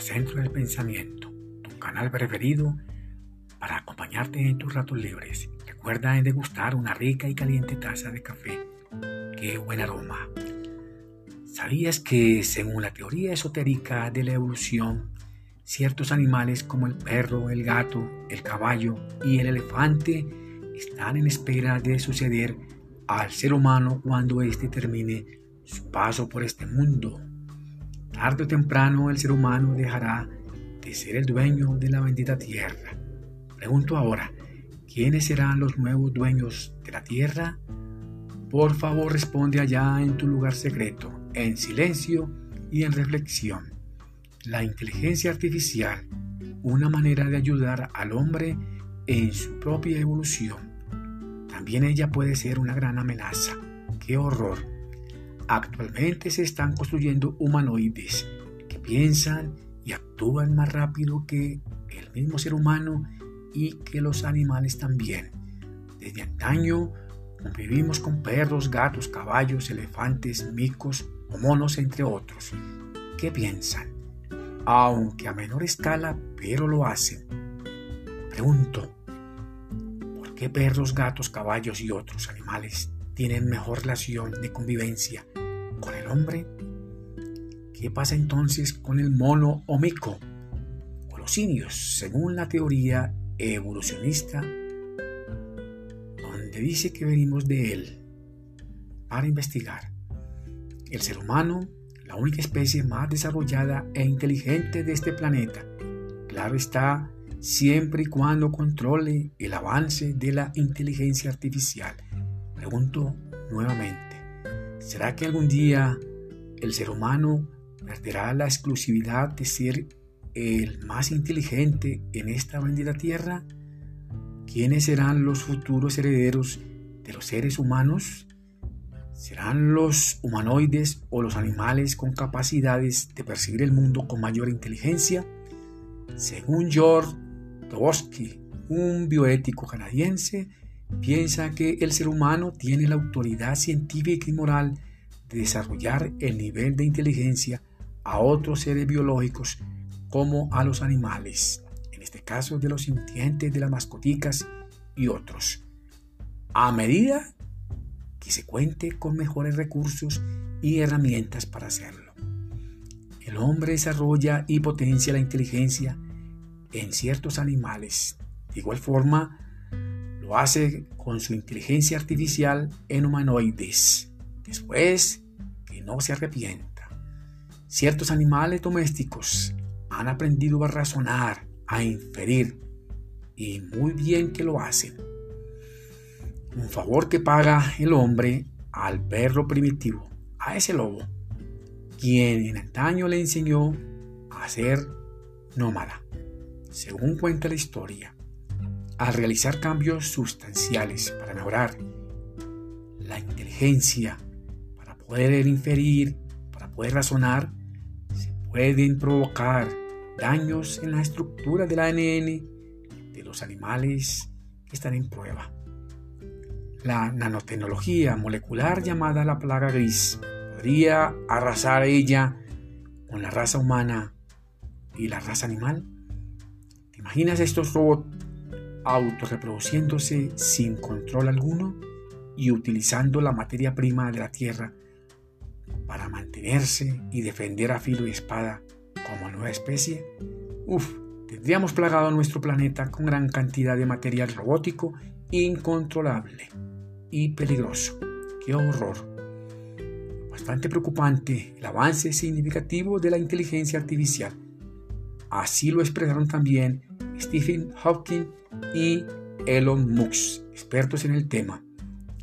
Centro del Pensamiento, tu canal preferido para acompañarte en tus ratos libres. Recuerda en degustar una rica y caliente taza de café. ¡Qué buen aroma! ¿Sabías que según la teoría esotérica de la evolución, ciertos animales como el perro, el gato, el caballo y el elefante están en espera de suceder al ser humano cuando éste termine su paso por este mundo? Tarde o temprano el ser humano dejará de ser el dueño de la bendita tierra. Pregunto ahora, ¿quiénes serán los nuevos dueños de la tierra? Por favor responde allá en tu lugar secreto, en silencio y en reflexión. La inteligencia artificial, una manera de ayudar al hombre en su propia evolución. También ella puede ser una gran amenaza. ¡Qué horror! Actualmente se están construyendo humanoides que piensan y actúan más rápido que el mismo ser humano y que los animales también. Desde antaño convivimos con perros, gatos, caballos, elefantes, micos o monos, entre otros. ¿Qué piensan? Aunque a menor escala, pero lo hacen. Pregunto, ¿por qué perros, gatos, caballos y otros animales tienen mejor relación de convivencia hombre? ¿Qué pasa entonces con el mono o mico o los simios, según la teoría evolucionista, donde dice que venimos de él para investigar? El ser humano, la única especie más desarrollada e inteligente de este planeta, claro está, siempre y cuando controle el avance de la inteligencia artificial. Pregunto nuevamente, ¿Será que algún día el ser humano perderá la exclusividad de ser el más inteligente en esta bendita tierra? ¿Quiénes serán los futuros herederos de los seres humanos? ¿Serán los humanoides o los animales con capacidades de percibir el mundo con mayor inteligencia? Según George Tobosky, un bioético canadiense, piensa que el ser humano tiene la autoridad científica y moral de desarrollar el nivel de inteligencia a otros seres biológicos como a los animales, en este caso de los sintientes de las mascoticas y otros, a medida que se cuente con mejores recursos y herramientas para hacerlo. El hombre desarrolla y potencia la inteligencia en ciertos animales. De igual forma, lo hace con su inteligencia artificial en humanoides. Después, que no se arrepienta. Ciertos animales domésticos han aprendido a razonar, a inferir, y muy bien que lo hacen. Un favor que paga el hombre al perro primitivo, a ese lobo, quien en antaño le enseñó a ser nómada, según cuenta la historia al realizar cambios sustanciales para mejorar la inteligencia, para poder inferir, para poder razonar, se pueden provocar daños en la estructura del ANN de los animales que están en prueba. La nanotecnología molecular llamada la plaga gris podría arrasar ella con la raza humana y la raza animal. ¿Te imaginas estos robots autorreproduciéndose sin control alguno y utilizando la materia prima de la tierra para mantenerse y defender a filo y espada como nueva especie, uff, tendríamos plagado nuestro planeta con gran cantidad de material robótico incontrolable y peligroso. ¡Qué horror! Bastante preocupante el avance significativo de la inteligencia artificial. Así lo expresaron también Stephen Hawking y Elon Musk, expertos en el tema,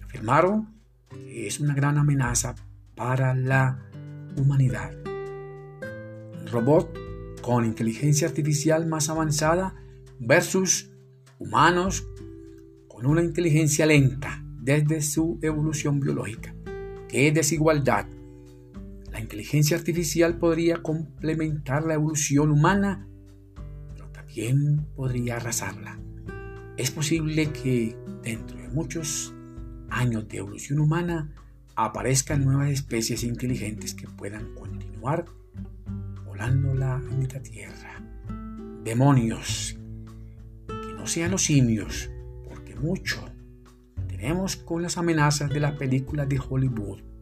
afirmaron que es una gran amenaza para la humanidad. Un robot con inteligencia artificial más avanzada versus humanos con una inteligencia lenta desde su evolución biológica. ¿Qué desigualdad? La inteligencia artificial podría complementar la evolución humana, pero también podría arrasarla. Es posible que dentro de muchos años de evolución humana aparezcan nuevas especies inteligentes que puedan continuar con poblando la tierra. Demonios, que no sean los simios, porque mucho tenemos con las amenazas de las películas de Hollywood.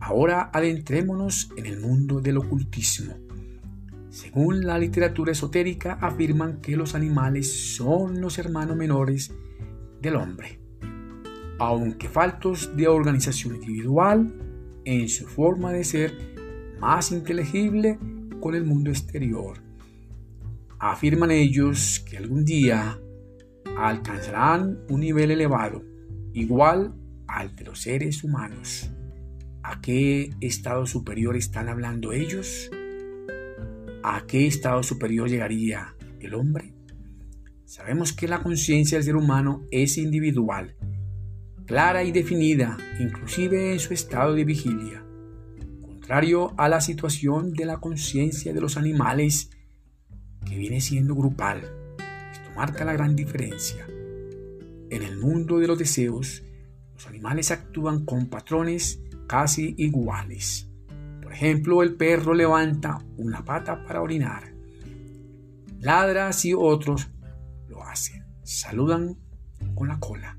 Ahora adentrémonos en el mundo del ocultismo. Según la literatura esotérica, afirman que los animales son los hermanos menores del hombre. Aunque faltos de organización individual, en su forma de ser más inteligible con el mundo exterior. Afirman ellos que algún día alcanzarán un nivel elevado, igual al de los seres humanos. ¿A qué estado superior están hablando ellos? ¿A qué estado superior llegaría el hombre? Sabemos que la conciencia del ser humano es individual, clara y definida, inclusive en su estado de vigilia, contrario a la situación de la conciencia de los animales que viene siendo grupal. Esto marca la gran diferencia. En el mundo de los deseos, los animales actúan con patrones casi iguales. Por ejemplo, el perro levanta una pata para orinar. Ladra si otros lo hacen. Saludan con la cola.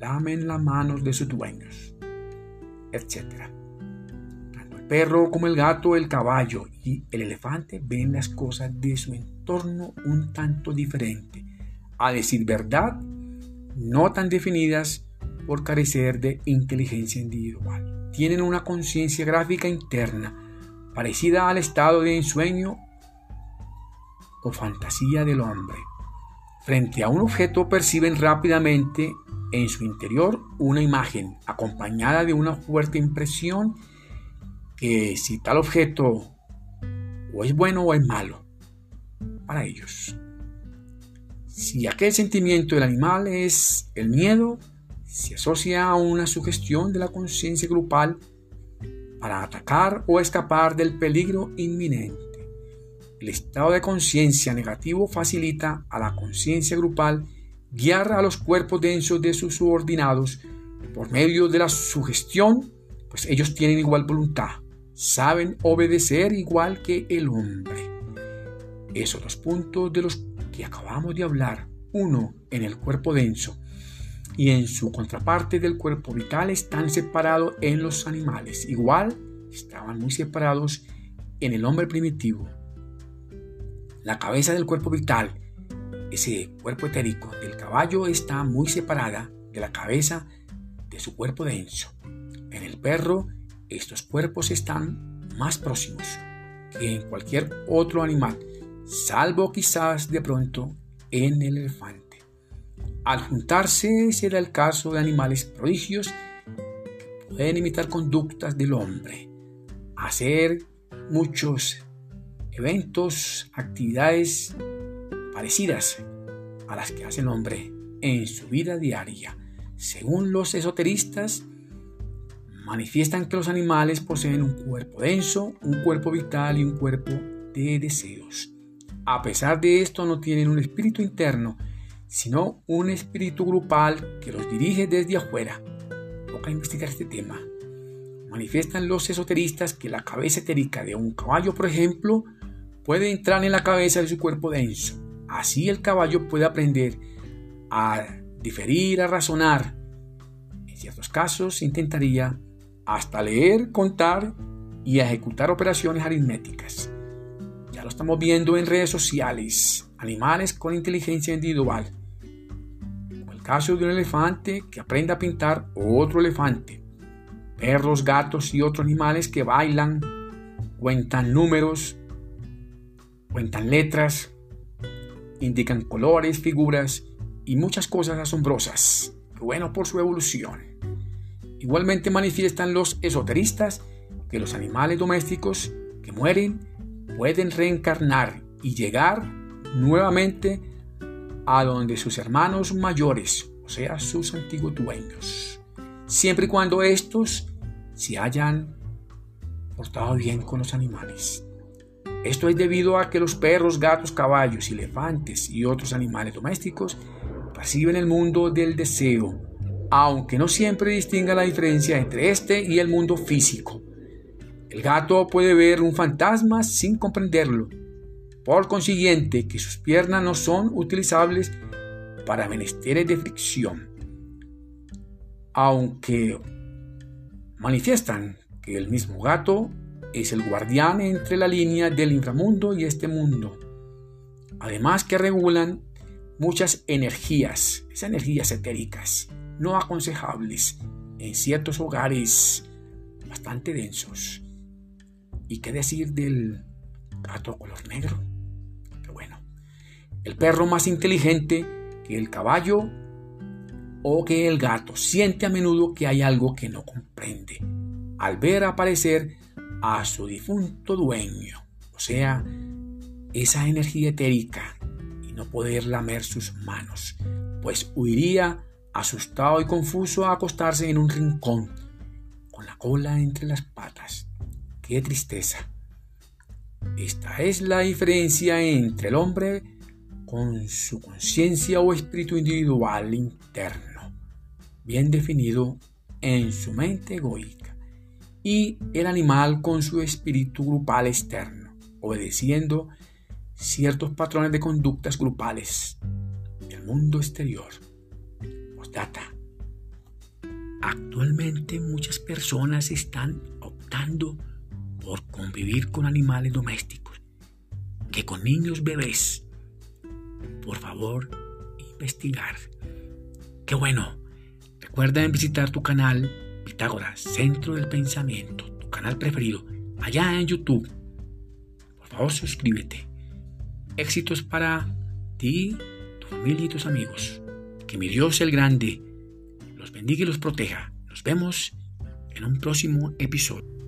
Lamen las manos de sus dueños, etc. Tanto el perro como el gato, el caballo y el elefante ven las cosas de su entorno un tanto diferente. A decir verdad, no tan definidas por carecer de inteligencia individual tienen una conciencia gráfica interna parecida al estado de ensueño o fantasía del hombre. Frente a un objeto perciben rápidamente en su interior una imagen acompañada de una fuerte impresión que si tal objeto o es bueno o es malo para ellos. Si aquel sentimiento del animal es el miedo, se asocia a una sugestión de la conciencia grupal para atacar o escapar del peligro inminente. El estado de conciencia negativo facilita a la conciencia grupal guiar a los cuerpos densos de sus subordinados por medio de la sugestión, pues ellos tienen igual voluntad, saben obedecer igual que el hombre. Esos dos puntos de los que acabamos de hablar, uno en el cuerpo denso y en su contraparte del cuerpo vital están separados en los animales. Igual estaban muy separados en el hombre primitivo. La cabeza del cuerpo vital, ese cuerpo etérico del caballo, está muy separada de la cabeza de su cuerpo denso. En el perro, estos cuerpos están más próximos que en cualquier otro animal, salvo quizás de pronto en el elefante. Al juntarse se da el caso de animales prodigios pueden imitar conductas del hombre, hacer muchos eventos, actividades parecidas a las que hace el hombre en su vida diaria. Según los esoteristas, manifiestan que los animales poseen un cuerpo denso, un cuerpo vital y un cuerpo de deseos. A pesar de esto, no tienen un espíritu interno sino un espíritu grupal que los dirige desde afuera. Toca investigar este tema. Manifiestan los esoteristas que la cabeza etérica de un caballo, por ejemplo, puede entrar en la cabeza de su cuerpo denso. Así el caballo puede aprender a diferir, a razonar. En ciertos casos intentaría hasta leer, contar y ejecutar operaciones aritméticas. Ya lo estamos viendo en redes sociales. Animales con inteligencia individual caso de un elefante que aprende a pintar otro elefante. Perros, gatos y otros animales que bailan, cuentan números, cuentan letras, indican colores, figuras y muchas cosas asombrosas. Bueno por su evolución. Igualmente manifiestan los esoteristas que los animales domésticos que mueren pueden reencarnar y llegar nuevamente a donde sus hermanos mayores, o sea, sus antiguos dueños, siempre y cuando estos se hayan portado bien con los animales. Esto es debido a que los perros, gatos, caballos, elefantes y otros animales domésticos perciben el mundo del deseo, aunque no siempre distingan la diferencia entre este y el mundo físico. El gato puede ver un fantasma sin comprenderlo. Por consiguiente, que sus piernas no son utilizables para menesteres de fricción. Aunque manifiestan que el mismo gato es el guardián entre la línea del inframundo y este mundo. Además que regulan muchas energías, esas energías etéricas, no aconsejables en ciertos hogares bastante densos. ¿Y qué decir del gato color negro? El perro más inteligente que el caballo o que el gato siente a menudo que hay algo que no comprende al ver aparecer a su difunto dueño, o sea, esa energía etérica y no poder lamer sus manos, pues huiría asustado y confuso a acostarse en un rincón, con la cola entre las patas. ¡Qué tristeza! Esta es la diferencia entre el hombre con su conciencia o espíritu individual interno, bien definido en su mente egoica, y el animal con su espíritu grupal externo, obedeciendo ciertos patrones de conductas grupales del mundo exterior. Postdata. Actualmente muchas personas están optando por convivir con animales domésticos que con niños bebés. Por favor, investigar. Qué bueno. Recuerda visitar tu canal Pitágoras, Centro del Pensamiento, tu canal preferido, allá en YouTube. Por favor, suscríbete. Éxitos para ti, tu familia y tus amigos. Que mi Dios el Grande los bendiga y los proteja. Nos vemos en un próximo episodio.